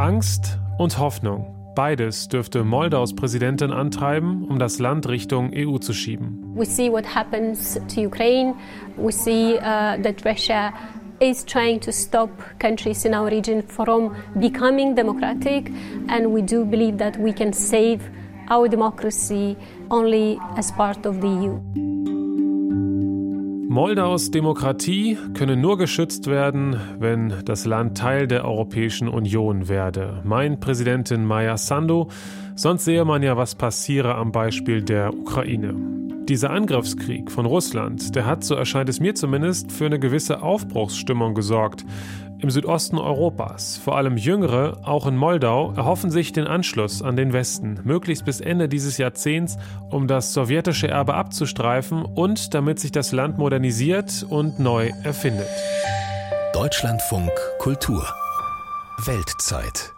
Angst und Hoffnung. Beides dürfte Moldaus Präsidentin antreiben, um das Land Richtung EU zu schieben. We see what happens to Ukraine. We see uh, that Russia is trying to stop countries in our region from becoming democratic, and we do believe that we can save our democracy only as part of the EU. Moldaus Demokratie könne nur geschützt werden, wenn das Land Teil der Europäischen Union werde, meint Präsidentin Maya Sandu. Sonst sehe man ja, was passiere am Beispiel der Ukraine. Dieser Angriffskrieg von Russland, der hat, so erscheint es mir zumindest, für eine gewisse Aufbruchsstimmung gesorgt im Südosten Europas. Vor allem Jüngere, auch in Moldau, erhoffen sich den Anschluss an den Westen, möglichst bis Ende dieses Jahrzehnts, um das sowjetische Erbe abzustreifen und damit sich das Land modernisiert und neu erfindet. Deutschlandfunk Kultur Weltzeit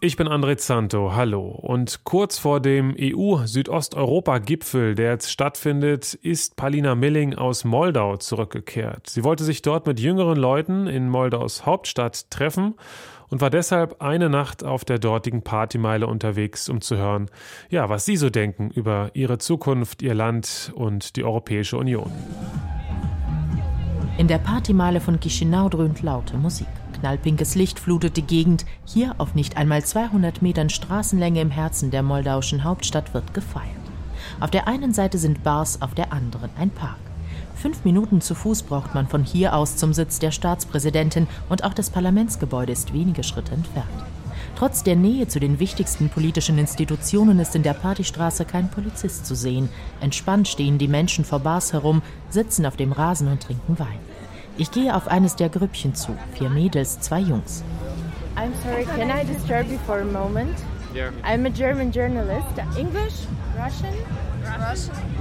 ich bin André Zanto, hallo. Und kurz vor dem EU-Südosteuropa-Gipfel, der jetzt stattfindet, ist Palina Milling aus Moldau zurückgekehrt. Sie wollte sich dort mit jüngeren Leuten in Moldaus Hauptstadt treffen und war deshalb eine Nacht auf der dortigen Partymeile unterwegs, um zu hören, ja, was sie so denken über ihre Zukunft, ihr Land und die Europäische Union. In der Partymeile von Chisinau dröhnt laute Musik. Knallpinkes Licht flutet die Gegend. Hier auf nicht einmal 200 Metern Straßenlänge im Herzen der moldauischen Hauptstadt wird gefeiert. Auf der einen Seite sind Bars, auf der anderen ein Park. Fünf Minuten zu Fuß braucht man von hier aus zum Sitz der Staatspräsidentin und auch das Parlamentsgebäude ist wenige Schritte entfernt. Trotz der Nähe zu den wichtigsten politischen Institutionen ist in der Partystraße kein Polizist zu sehen. Entspannt stehen die Menschen vor Bars herum, sitzen auf dem Rasen und trinken Wein. Ich gehe auf eines der Grüppchen zu. Vier Mädels, zwei Jungs. I'm sorry, can I disturb you for a moment? Yeah. I'm a German journalist. English? Russian?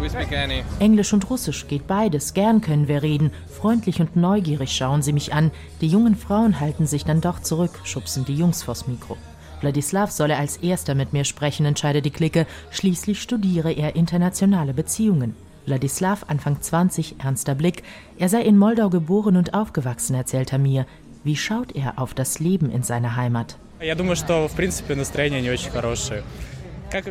Russian? Englisch und Russisch geht beides. Gern können wir reden. Freundlich und neugierig schauen sie mich an. Die jungen Frauen halten sich dann doch zurück, schubsen die Jungs vors Mikro. Wladislav solle als erster mit mir sprechen, entscheidet die Clique. Schließlich studiere er internationale Beziehungen. Wladislav, Anfang 20, ernster Blick. Er sei in Moldau geboren und aufgewachsen, erzählt er mir. Wie schaut er auf das Leben in seiner Heimat?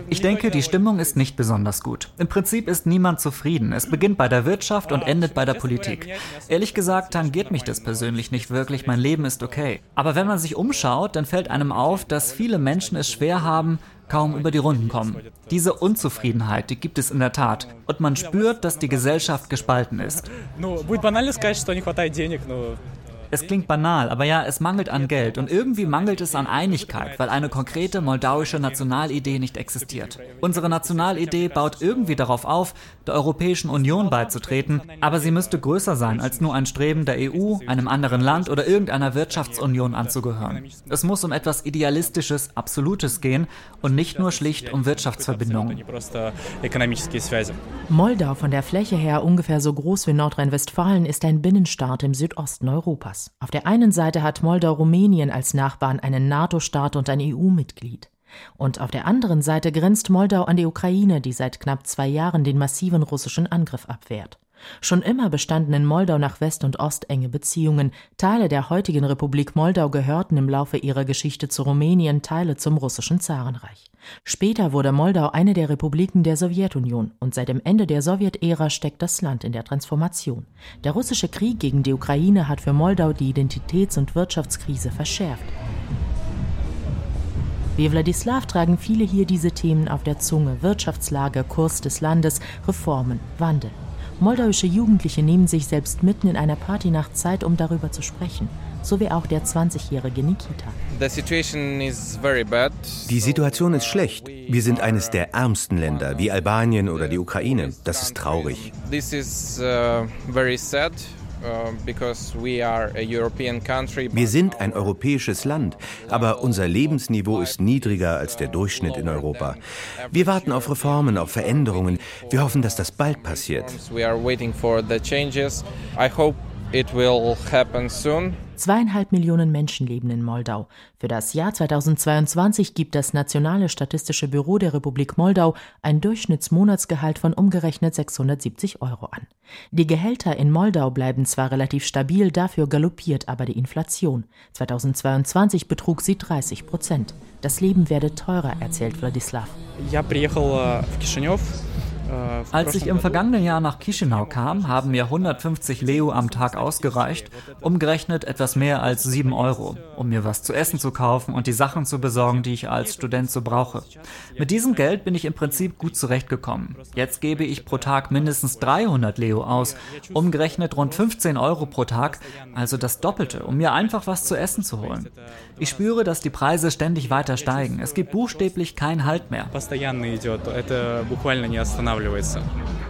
Ich denke, die Stimmung ist nicht besonders gut. Im Prinzip ist niemand zufrieden. Es beginnt bei der Wirtschaft und endet bei der Politik. Ehrlich gesagt tangiert mich das persönlich nicht wirklich. Mein Leben ist okay. Aber wenn man sich umschaut, dann fällt einem auf, dass viele Menschen es schwer haben, kaum über die Runden kommen. Diese Unzufriedenheit, die gibt es in der Tat. Und man spürt, dass die Gesellschaft gespalten ist. Es klingt banal, aber ja, es mangelt an Geld und irgendwie mangelt es an Einigkeit, weil eine konkrete moldauische Nationalidee nicht existiert. Unsere Nationalidee baut irgendwie darauf auf, der Europäischen Union beizutreten, aber sie müsste größer sein als nur ein Streben der EU, einem anderen Land oder irgendeiner Wirtschaftsunion anzugehören. Es muss um etwas Idealistisches, Absolutes gehen und nicht nur schlicht um Wirtschaftsverbindungen. Moldau von der Fläche her ungefähr so groß wie Nordrhein-Westfalen ist ein Binnenstaat im Südosten Europas. Auf der einen Seite hat Moldau Rumänien als Nachbarn einen NATO-Staat und ein EU-Mitglied. Und auf der anderen Seite grenzt Moldau an die Ukraine, die seit knapp zwei Jahren den massiven russischen Angriff abwehrt. Schon immer bestanden in Moldau nach West und Ost enge Beziehungen. Teile der heutigen Republik Moldau gehörten im Laufe ihrer Geschichte zu Rumänien, Teile zum russischen Zarenreich. Später wurde Moldau eine der Republiken der Sowjetunion und seit dem Ende der Sowjetära steckt das Land in der Transformation. Der russische Krieg gegen die Ukraine hat für Moldau die Identitäts- und Wirtschaftskrise verschärft. Wie Wladislav tragen viele hier diese Themen auf der Zunge: Wirtschaftslage, Kurs des Landes, Reformen, Wandel. Moldauische Jugendliche nehmen sich selbst mitten in einer Partynacht Zeit, um darüber zu sprechen, so wie auch der 20-jährige Nikita. Die Situation ist schlecht. Wir sind eines der ärmsten Länder, wie Albanien oder die Ukraine. Das ist traurig. This is uh, very sad. Uh, Wir sind ein europäisches Land, aber unser Lebensniveau ist niedriger als der Durchschnitt in Europa. Wir warten auf Reformen, auf Veränderungen. Wir hoffen, dass das bald passiert. It will happen soon. Zweieinhalb Millionen Menschen leben in Moldau. Für das Jahr 2022 gibt das Nationale Statistische Büro der Republik Moldau ein Durchschnittsmonatsgehalt von umgerechnet 670 Euro an. Die Gehälter in Moldau bleiben zwar relativ stabil, dafür galoppiert aber die Inflation. 2022 betrug sie 30 Prozent. Das Leben werde teurer, erzählt Wladislav. Ich bin als ich im vergangenen Jahr nach Chisinau kam, haben mir 150 Leu am Tag ausgereicht, umgerechnet etwas mehr als 7 Euro, um mir was zu essen zu kaufen und die Sachen zu besorgen, die ich als Student so brauche. Mit diesem Geld bin ich im Prinzip gut zurechtgekommen. Jetzt gebe ich pro Tag mindestens 300 Leo aus, umgerechnet rund 15 Euro pro Tag, also das Doppelte, um mir einfach was zu essen zu holen. Ich spüre, dass die Preise ständig weiter steigen. Es gibt buchstäblich keinen Halt mehr.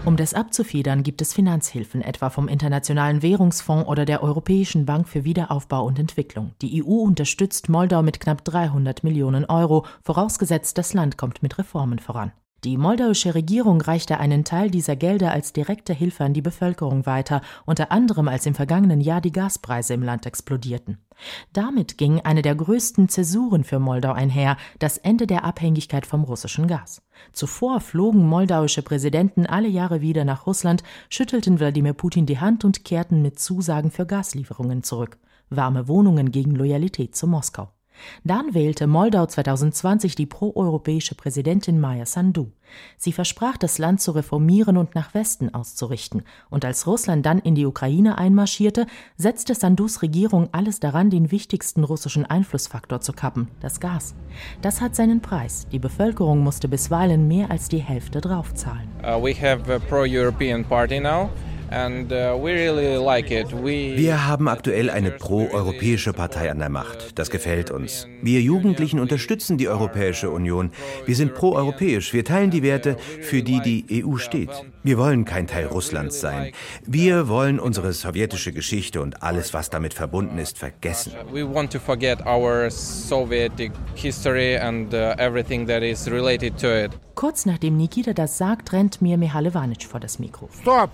Um das abzufedern, gibt es Finanzhilfen, etwa vom Internationalen Währungsfonds oder der Europäischen Bank für Wiederaufbau und Entwicklung. Die EU unterstützt Moldau mit knapp 300 Millionen Euro, vorausgesetzt das Land kommt mit Reformen voran. Die moldauische Regierung reichte einen Teil dieser Gelder als direkte Hilfe an die Bevölkerung weiter, unter anderem als im vergangenen Jahr die Gaspreise im Land explodierten. Damit ging eine der größten Zäsuren für Moldau einher, das Ende der Abhängigkeit vom russischen Gas. Zuvor flogen moldauische Präsidenten alle Jahre wieder nach Russland, schüttelten Wladimir Putin die Hand und kehrten mit Zusagen für Gaslieferungen zurück. Warme Wohnungen gegen Loyalität zu Moskau. Dann wählte Moldau 2020 die proeuropäische Präsidentin Maya Sandu. Sie versprach, das Land zu reformieren und nach Westen auszurichten. Und als Russland dann in die Ukraine einmarschierte, setzte Sandus Regierung alles daran, den wichtigsten russischen Einflussfaktor zu kappen, das Gas. Das hat seinen Preis. Die Bevölkerung musste bisweilen mehr als die Hälfte draufzahlen. Uh, we have a pro-European party now. Uh, Wir haben aktuell eine pro-europäische Partei an der Macht. Das gefällt uns. Wir Jugendlichen unterstützen die Europäische Union. Wir sind pro-europäisch. Wir teilen die Werte, für die die EU steht. Wir wollen kein Teil Russlands sein. Wir wollen unsere sowjetische Geschichte und alles, was damit verbunden ist, vergessen. We want to forget our Soviet history and uh, everything that is related to it. Kurz nachdem Nikita das sagt, rennt mir Mihalevanic vor das Mikro. Stop!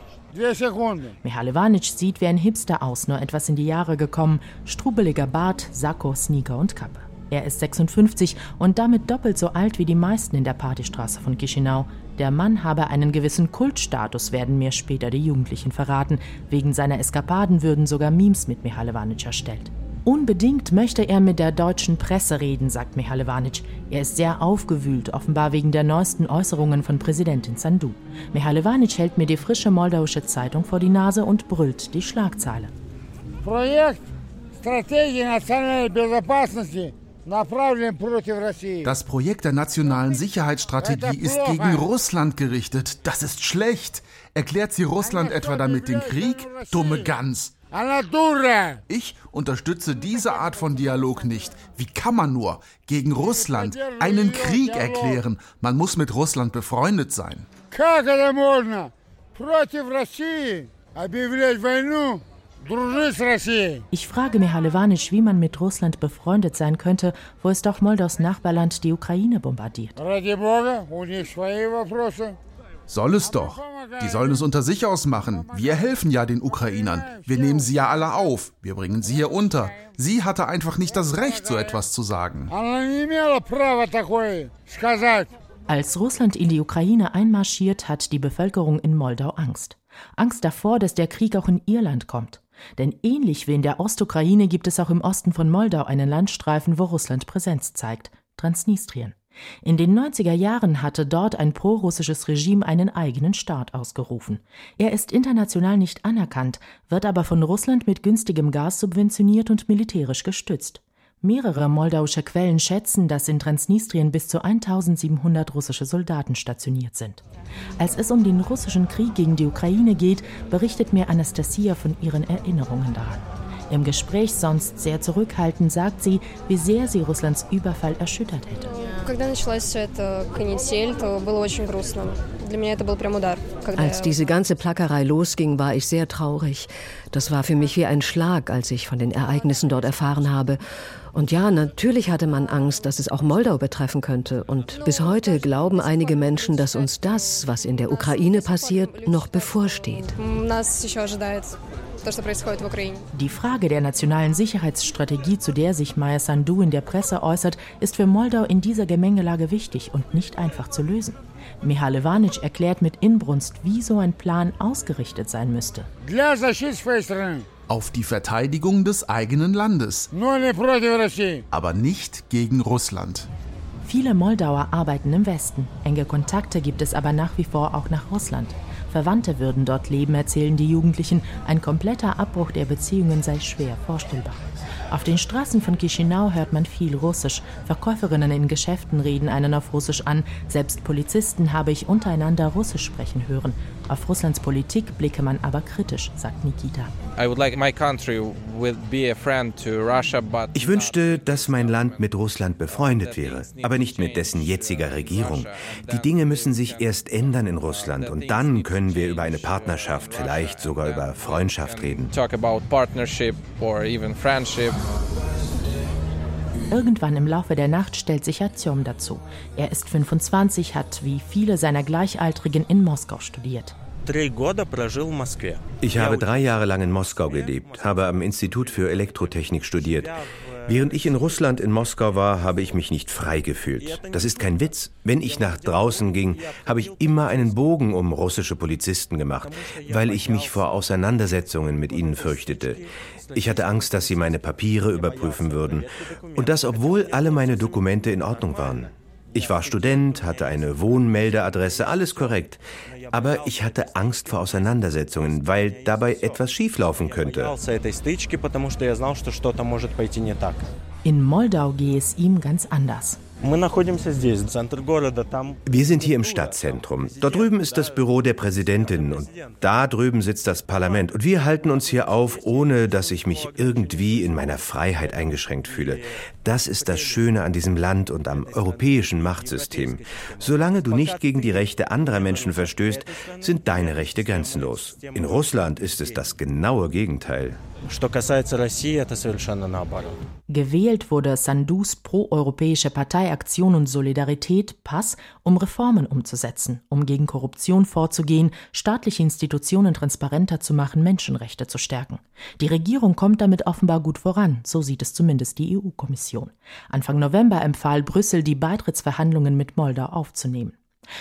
Mihalevanic sieht wie ein Hipster aus, nur etwas in die Jahre gekommen, strubeliger Bart, Sakko, Sneaker und Kappe. Er ist 56 und damit doppelt so alt wie die meisten in der Partystraße von Chisinau. Der Mann habe einen gewissen Kultstatus, werden mir später die Jugendlichen verraten. Wegen seiner Eskapaden würden sogar Memes mit Mihalevanic erstellt. Unbedingt möchte er mit der deutschen Presse reden, sagt Mihalevanic. Er ist sehr aufgewühlt, offenbar wegen der neuesten Äußerungen von Präsidentin Sandu. Mihalevanic hält mir die frische moldauische Zeitung vor die Nase und brüllt die Schlagzeile. Projekt Strategie nationaler Безопасности das Projekt der nationalen Sicherheitsstrategie ist gegen Russland gerichtet. Das ist schlecht. Erklärt sie Russland etwa damit den Krieg? Dumme Gans. Ich unterstütze diese Art von Dialog nicht. Wie kann man nur gegen Russland einen Krieg erklären? Man muss mit Russland befreundet sein. Ich frage Mihalevanisch, wie man mit Russland befreundet sein könnte, wo es doch Moldaus Nachbarland die Ukraine bombardiert. Soll es doch. Die sollen es unter sich ausmachen. Wir helfen ja den Ukrainern. Wir nehmen sie ja alle auf. Wir bringen sie hier unter. Sie hatte einfach nicht das Recht, so etwas zu sagen. Als Russland in die Ukraine einmarschiert, hat die Bevölkerung in Moldau Angst. Angst davor, dass der Krieg auch in Irland kommt. Denn ähnlich wie in der Ostukraine gibt es auch im Osten von Moldau einen Landstreifen, wo Russland Präsenz zeigt, Transnistrien. In den 90er Jahren hatte dort ein prorussisches Regime einen eigenen Staat ausgerufen. Er ist international nicht anerkannt, wird aber von Russland mit günstigem Gas subventioniert und militärisch gestützt. Mehrere moldauische Quellen schätzen, dass in Transnistrien bis zu 1700 russische Soldaten stationiert sind. Als es um den russischen Krieg gegen die Ukraine geht, berichtet mir Anastasia von ihren Erinnerungen daran. Im Gespräch sonst sehr zurückhaltend sagt sie, wie sehr sie Russlands Überfall erschüttert hätte. Als diese ganze Plackerei losging, war ich sehr traurig. Das war für mich wie ein Schlag, als ich von den Ereignissen dort erfahren habe. Und ja, natürlich hatte man Angst, dass es auch Moldau betreffen könnte. Und bis heute glauben einige Menschen, dass uns das, was in der Ukraine passiert, noch bevorsteht. Die Frage der nationalen Sicherheitsstrategie, zu der sich Maya Sandu in der Presse äußert, ist für Moldau in dieser Gemengelage wichtig und nicht einfach zu lösen. Mihail Ivanic erklärt mit Inbrunst, wie so ein Plan ausgerichtet sein müsste. Auf die Verteidigung des eigenen Landes. Aber nicht gegen Russland. Viele Moldauer arbeiten im Westen. Enge Kontakte gibt es aber nach wie vor auch nach Russland. Verwandte würden dort leben, erzählen die Jugendlichen. Ein kompletter Abbruch der Beziehungen sei schwer vorstellbar. Auf den Straßen von Chisinau hört man viel Russisch. Verkäuferinnen in Geschäften reden einen auf Russisch an. Selbst Polizisten habe ich untereinander Russisch sprechen hören. Auf Russlands Politik blicke man aber kritisch, sagt Nikita. Ich wünschte, dass mein Land mit Russland befreundet wäre, aber nicht mit dessen jetziger Regierung. Die Dinge müssen sich erst ändern in Russland und dann können wir über eine Partnerschaft, vielleicht sogar über Freundschaft reden. Irgendwann im Laufe der Nacht stellt sich Artyom dazu. Er ist 25, hat wie viele seiner Gleichaltrigen in Moskau studiert. Ich habe drei Jahre lang in Moskau gelebt, habe am Institut für Elektrotechnik studiert. Während ich in Russland in Moskau war, habe ich mich nicht frei gefühlt. Das ist kein Witz. Wenn ich nach draußen ging, habe ich immer einen Bogen um russische Polizisten gemacht, weil ich mich vor Auseinandersetzungen mit ihnen fürchtete. Ich hatte Angst, dass sie meine Papiere überprüfen würden. Und das, obwohl alle meine Dokumente in Ordnung waren. Ich war Student, hatte eine Wohnmeldeadresse, alles korrekt. Aber ich hatte Angst vor Auseinandersetzungen, weil dabei etwas schieflaufen könnte. In Moldau gehe es ihm ganz anders. Wir sind hier im Stadtzentrum. Dort drüben ist das Büro der Präsidentin und da drüben sitzt das Parlament. Und wir halten uns hier auf, ohne dass ich mich irgendwie in meiner Freiheit eingeschränkt fühle. Das ist das Schöne an diesem Land und am europäischen Machtsystem. Solange du nicht gegen die Rechte anderer Menschen verstößt, sind deine Rechte grenzenlos. In Russland ist es das genaue Gegenteil. Gewählt wurde Sandus proeuropäische Partei Aktion und Solidarität Pass, um Reformen umzusetzen, um gegen Korruption vorzugehen, staatliche Institutionen transparenter zu machen, Menschenrechte zu stärken. Die Regierung kommt damit offenbar gut voran, so sieht es zumindest die EU-Kommission. Anfang November empfahl Brüssel, die Beitrittsverhandlungen mit Moldau aufzunehmen.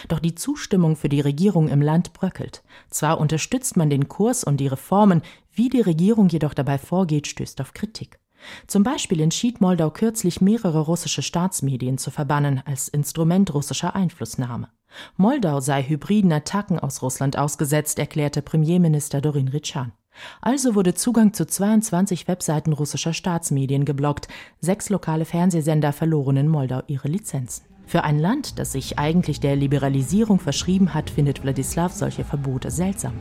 Doch die Zustimmung für die Regierung im Land bröckelt. Zwar unterstützt man den Kurs und die Reformen, wie die Regierung jedoch dabei vorgeht, stößt auf Kritik. Zum Beispiel entschied Moldau kürzlich mehrere russische Staatsmedien zu verbannen als Instrument russischer Einflussnahme. Moldau sei hybriden Attacken aus Russland ausgesetzt, erklärte Premierminister Dorin Ritschan. Also wurde Zugang zu 22 Webseiten russischer Staatsmedien geblockt, sechs lokale Fernsehsender verloren in Moldau ihre Lizenzen. Für ein Land, das sich eigentlich der Liberalisierung verschrieben hat, findet Wladislav solche Verbote seltsam.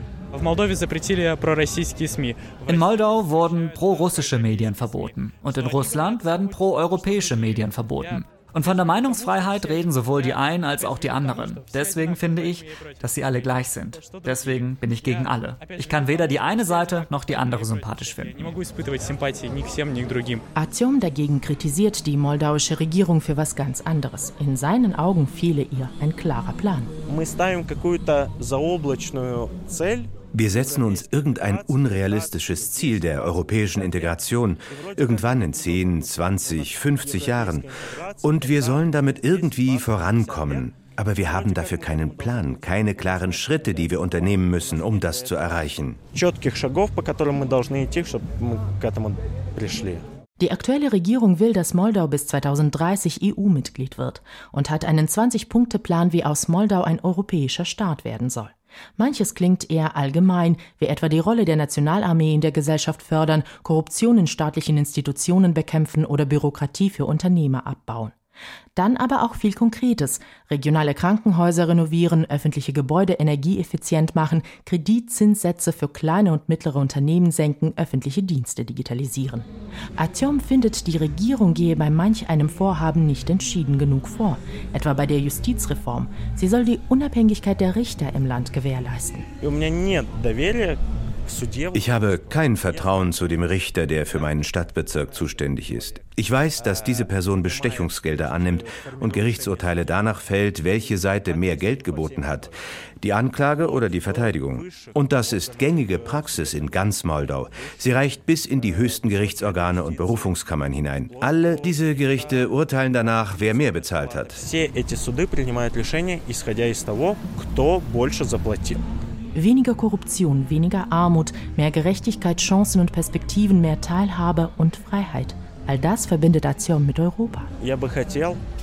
In Moldau wurden pro-russische Medien verboten und in Russland werden pro-europäische Medien verboten. Und von der Meinungsfreiheit reden sowohl die einen als auch die anderen. Deswegen finde ich, dass sie alle gleich sind. Deswegen bin ich gegen alle. Ich kann weder die eine Seite noch die andere sympathisch finden. Artyom dagegen kritisiert die moldauische Regierung für was ganz anderes. In seinen Augen fehle ihr ein klarer Plan. Wir setzen uns irgendein unrealistisches Ziel der europäischen Integration, irgendwann in 10, 20, 50 Jahren. Und wir sollen damit irgendwie vorankommen. Aber wir haben dafür keinen Plan, keine klaren Schritte, die wir unternehmen müssen, um das zu erreichen. Die aktuelle Regierung will, dass Moldau bis 2030 EU-Mitglied wird und hat einen 20-Punkte-Plan, wie aus Moldau ein europäischer Staat werden soll. Manches klingt eher allgemein, wie etwa die Rolle der Nationalarmee in der Gesellschaft fördern, Korruption in staatlichen Institutionen bekämpfen oder Bürokratie für Unternehmer abbauen. Dann aber auch viel Konkretes. Regionale Krankenhäuser renovieren, öffentliche Gebäude energieeffizient machen, Kreditzinssätze für kleine und mittlere Unternehmen senken, öffentliche Dienste digitalisieren. Artyom findet, die Regierung gehe bei manch einem Vorhaben nicht entschieden genug vor, etwa bei der Justizreform. Sie soll die Unabhängigkeit der Richter im Land gewährleisten. Ich habe kein Vertrauen zu dem Richter, der für meinen Stadtbezirk zuständig ist. Ich weiß, dass diese Person Bestechungsgelder annimmt und Gerichtsurteile danach fällt, welche Seite mehr Geld geboten hat, die Anklage oder die Verteidigung. Und das ist gängige Praxis in ganz Moldau. Sie reicht bis in die höchsten Gerichtsorgane und Berufungskammern hinein. Alle diese Gerichte urteilen danach, wer mehr bezahlt hat. Weniger Korruption, weniger Armut, mehr Gerechtigkeit, Chancen und Perspektiven, mehr Teilhabe und Freiheit. All das verbindet Azion mit Europa.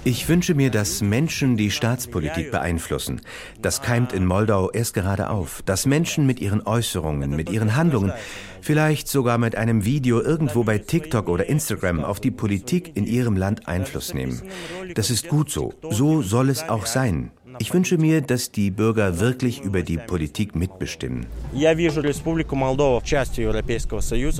Ich wünsche mir, dass Menschen die Staatspolitik beeinflussen. Das keimt in Moldau erst gerade auf. Dass Menschen mit ihren Äußerungen, mit ihren Handlungen, vielleicht sogar mit einem Video irgendwo bei TikTok oder Instagram auf die Politik in ihrem Land Einfluss nehmen. Das ist gut so. So soll es auch sein. Ich wünsche mir, dass die Bürger wirklich über die Politik mitbestimmen.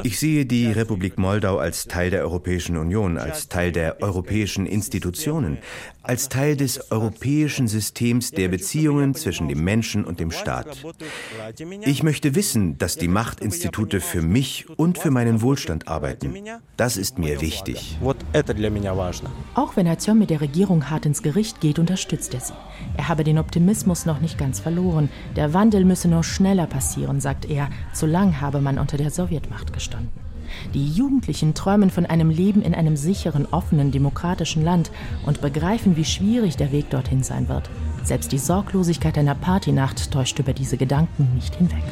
Ich sehe die Republik Moldau als Teil der Europäischen Union, als Teil der europäischen Institutionen, als Teil des europäischen Systems der Beziehungen zwischen dem Menschen und dem Staat. Ich möchte wissen, dass die Machtinstitute für mich und für meinen Wohlstand arbeiten. Das ist mir wichtig. Auch wenn Azion mit der Regierung hart ins Gericht geht, unterstützt er sie. Er habe den Optimismus noch nicht ganz verloren. Der Wandel müsse nur schneller passieren, sagt er. Zu lang habe man unter der Sowjetmacht gestanden. Die Jugendlichen träumen von einem Leben in einem sicheren, offenen, demokratischen Land und begreifen, wie schwierig der Weg dorthin sein wird. Selbst die Sorglosigkeit einer Partynacht täuscht über diese Gedanken nicht hinweg.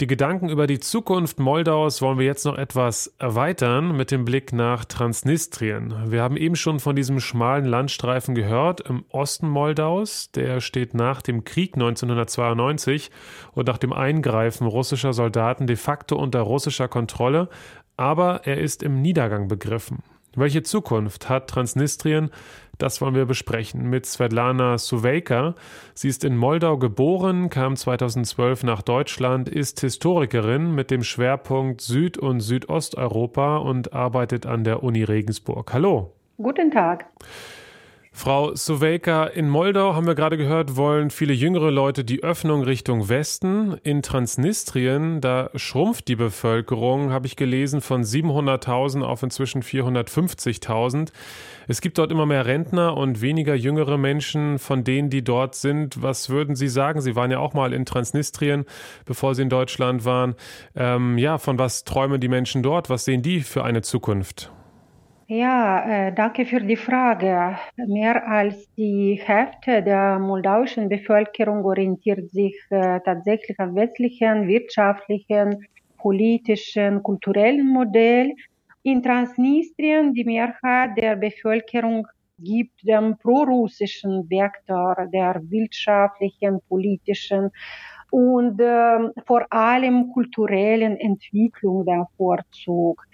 Die Gedanken über die Zukunft Moldaus wollen wir jetzt noch etwas erweitern mit dem Blick nach Transnistrien. Wir haben eben schon von diesem schmalen Landstreifen gehört im Osten Moldaus. Der steht nach dem Krieg 1992 und nach dem Eingreifen russischer Soldaten de facto unter russischer Kontrolle, aber er ist im Niedergang begriffen. Welche Zukunft hat Transnistrien? Das wollen wir besprechen mit Svetlana Suveika. Sie ist in Moldau geboren, kam 2012 nach Deutschland, ist Historikerin mit dem Schwerpunkt Süd- und Südosteuropa und arbeitet an der Uni Regensburg. Hallo. Guten Tag. Frau Soweika, in Moldau haben wir gerade gehört, wollen viele jüngere Leute die Öffnung Richtung Westen. In Transnistrien, da schrumpft die Bevölkerung, habe ich gelesen, von 700.000 auf inzwischen 450.000. Es gibt dort immer mehr Rentner und weniger jüngere Menschen von denen, die dort sind. Was würden Sie sagen? Sie waren ja auch mal in Transnistrien, bevor Sie in Deutschland waren. Ähm, ja, von was träumen die Menschen dort? Was sehen die für eine Zukunft? Ja, äh, danke für die Frage. Mehr als die Hälfte der moldauischen Bevölkerung orientiert sich äh, tatsächlich am westlichen wirtschaftlichen, politischen, kulturellen Modell. In Transnistrien die Mehrheit der Bevölkerung gibt dem prorussischen Vektor der wirtschaftlichen, politischen und äh, vor allem kulturellen Entwicklung den Vorzug.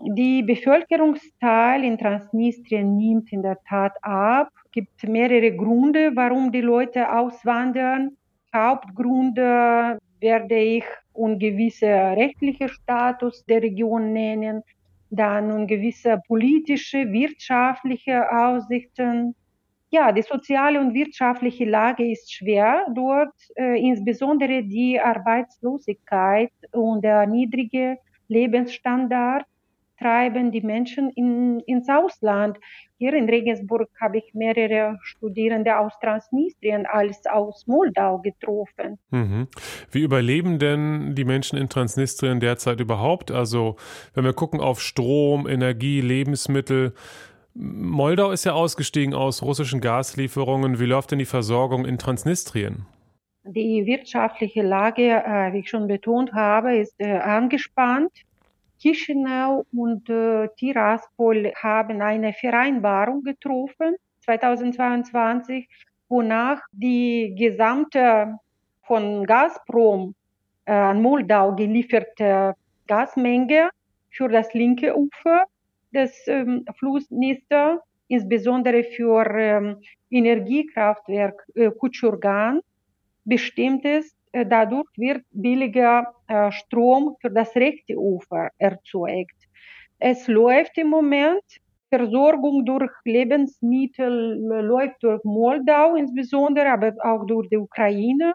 Die Bevölkerungszahl in Transnistrien nimmt in der Tat ab. Es gibt mehrere Gründe, warum die Leute auswandern. Hauptgründe werde ich ungewisser rechtlicher Status der Region nennen, dann ungewisse politische, wirtschaftliche Aussichten. Ja, die soziale und wirtschaftliche Lage ist schwer dort, äh, insbesondere die Arbeitslosigkeit und der niedrige Lebensstandard treiben die Menschen in, ins Ausland. Hier in Regensburg habe ich mehrere Studierende aus Transnistrien als aus Moldau getroffen. Mhm. Wie überleben denn die Menschen in Transnistrien derzeit überhaupt? Also wenn wir gucken auf Strom, Energie, Lebensmittel, Moldau ist ja ausgestiegen aus russischen Gaslieferungen. Wie läuft denn die Versorgung in Transnistrien? Die wirtschaftliche Lage, äh, wie ich schon betont habe, ist äh, angespannt. Chisinau und äh, Tiraspol haben eine Vereinbarung getroffen 2022, wonach die gesamte von Gazprom äh, an Moldau gelieferte Gasmenge für das linke Ufer des ähm, Flussnister, insbesondere für ähm, Energiekraftwerk äh, Kutschurgan, bestimmt ist dadurch wird billiger äh, Strom für das rechte Ufer erzeugt. Es läuft im Moment Versorgung durch Lebensmittel läuft durch Moldau insbesondere, aber auch durch die Ukraine.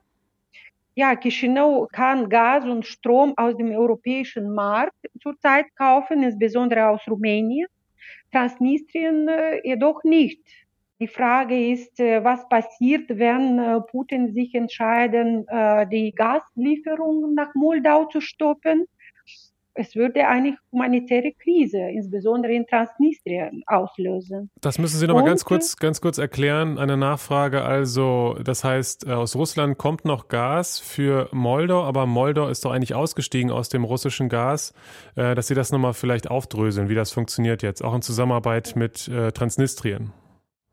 Ja, Chisinau kann Gas und Strom aus dem europäischen Markt zurzeit kaufen, insbesondere aus Rumänien. Transnistrien jedoch nicht. Die Frage ist, was passiert, wenn Putin sich entscheidet, die Gaslieferung nach Moldau zu stoppen es würde eine humanitäre Krise, insbesondere in Transnistrien, auslösen. Das müssen Sie noch mal ganz kurz, ganz kurz erklären. Eine Nachfrage also, das heißt, äh, aus Russland kommt noch Gas für Moldau, aber Moldau ist doch eigentlich ausgestiegen aus dem russischen Gas. Äh, dass Sie das noch mal vielleicht aufdröseln, wie das funktioniert jetzt, auch in Zusammenarbeit mit äh, Transnistrien.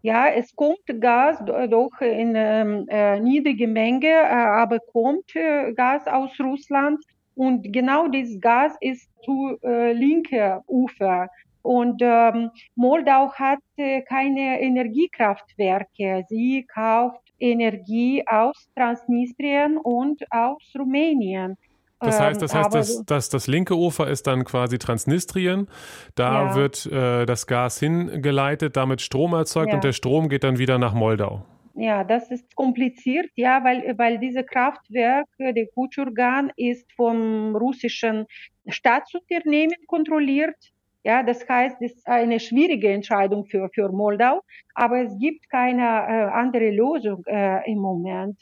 Ja, es kommt Gas doch in ähm, äh, niedrige Menge, äh, aber kommt äh, Gas aus Russland. Und genau dieses Gas ist zu äh, linker Ufer. Und ähm, Moldau hat äh, keine Energiekraftwerke. Sie kauft Energie aus Transnistrien und aus Rumänien. Das heißt, das, ähm, heißt das, das, das linke Ufer ist dann quasi Transnistrien. Da ja. wird äh, das Gas hingeleitet, damit Strom erzeugt ja. und der Strom geht dann wieder nach Moldau. Ja, das ist kompliziert, ja, weil, weil diese Kraftwerk, der Kutschurgan, ist vom russischen Staatsunternehmen kontrolliert. Ja, das heißt, es ist eine schwierige Entscheidung für, für Moldau, aber es gibt keine äh, andere Lösung äh, im Moment.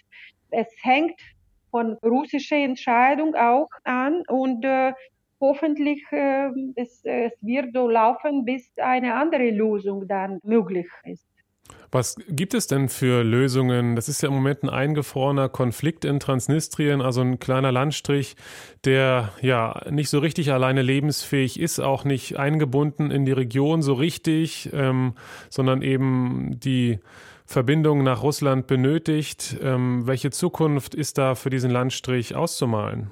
Es hängt von russischer Entscheidung auch an und äh, hoffentlich äh, es, es wird so laufen, bis eine andere Lösung dann möglich ist. Was gibt es denn für Lösungen? Das ist ja im Moment ein eingefrorener Konflikt in Transnistrien, also ein kleiner Landstrich, der ja nicht so richtig alleine lebensfähig ist, auch nicht eingebunden in die Region so richtig, ähm, sondern eben die Verbindung nach Russland benötigt. Ähm, welche Zukunft ist da für diesen Landstrich auszumalen?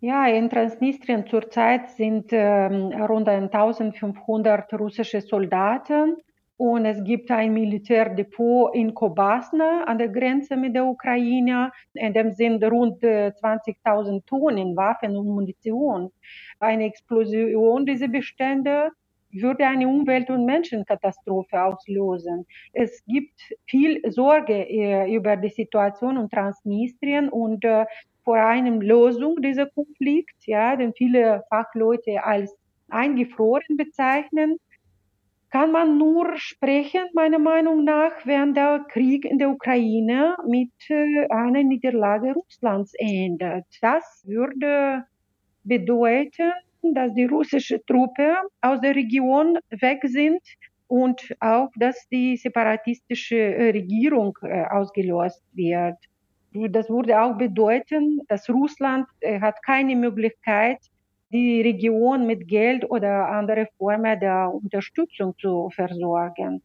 Ja, in Transnistrien zurzeit sind ähm, rund 1500 russische Soldaten und es gibt ein Militärdepot in Kobasna an der Grenze mit der Ukraine. In dem sind rund 20.000 äh, Tonnen Waffen und Munition. Eine Explosion dieser Bestände würde eine Umwelt- und Menschenkatastrophe auslösen. Es gibt viel Sorge äh, über die Situation in Transnistrien und äh, vor einer Lösung dieser Konflikt, ja, den viele Fachleute als eingefroren bezeichnen kann man nur sprechen, meiner Meinung nach, wenn der Krieg in der Ukraine mit äh, einer Niederlage Russlands endet. Das würde bedeuten, dass die russische Truppe aus der Region weg sind und auch, dass die separatistische äh, Regierung äh, ausgelöst wird. Das würde auch bedeuten, dass Russland hat keine Möglichkeit, die Region mit Geld oder andere Formen der Unterstützung zu versorgen.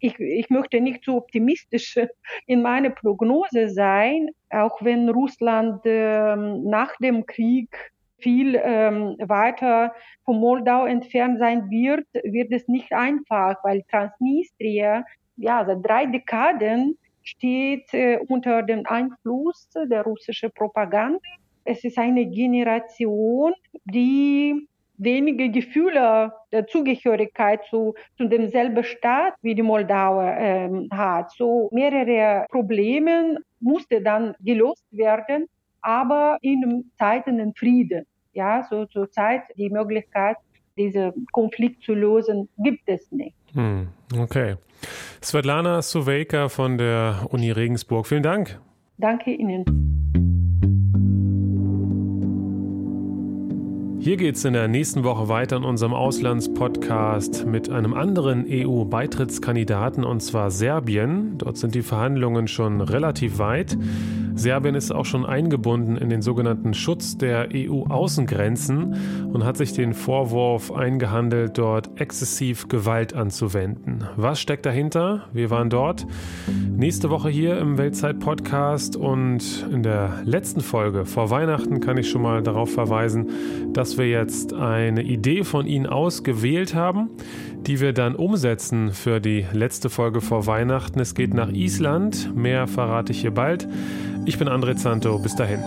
Ich, ich möchte nicht zu optimistisch in meiner Prognose sein, auch wenn Russland ähm, nach dem Krieg viel ähm, weiter von Moldau entfernt sein wird, wird es nicht einfach, weil Transnistria ja seit drei Dekaden steht äh, unter dem Einfluss der russischen Propaganda es ist eine Generation, die wenige Gefühle der Zugehörigkeit zu, zu demselben Staat wie die Moldauer ähm, hat. So mehrere Probleme musste dann gelöst werden, aber in Zeiten des Frieden. Ja, so zur Zeit die Möglichkeit, diesen Konflikt zu lösen, gibt es nicht. Hm, okay. Svetlana Suvejka von der Uni Regensburg, vielen Dank. Danke Ihnen. Hier geht es in der nächsten Woche weiter in unserem Auslandspodcast mit einem anderen EU-Beitrittskandidaten und zwar Serbien. Dort sind die Verhandlungen schon relativ weit. Serbien ist auch schon eingebunden in den sogenannten Schutz der EU-Außengrenzen und hat sich den Vorwurf eingehandelt, dort exzessiv Gewalt anzuwenden. Was steckt dahinter? Wir waren dort nächste Woche hier im Weltzeit-Podcast und in der letzten Folge vor Weihnachten kann ich schon mal darauf verweisen, dass wir jetzt eine Idee von Ihnen ausgewählt haben, die wir dann umsetzen für die letzte Folge vor Weihnachten. Es geht nach Island. Mehr verrate ich hier bald. Ich bin André Zanto. Bis dahin.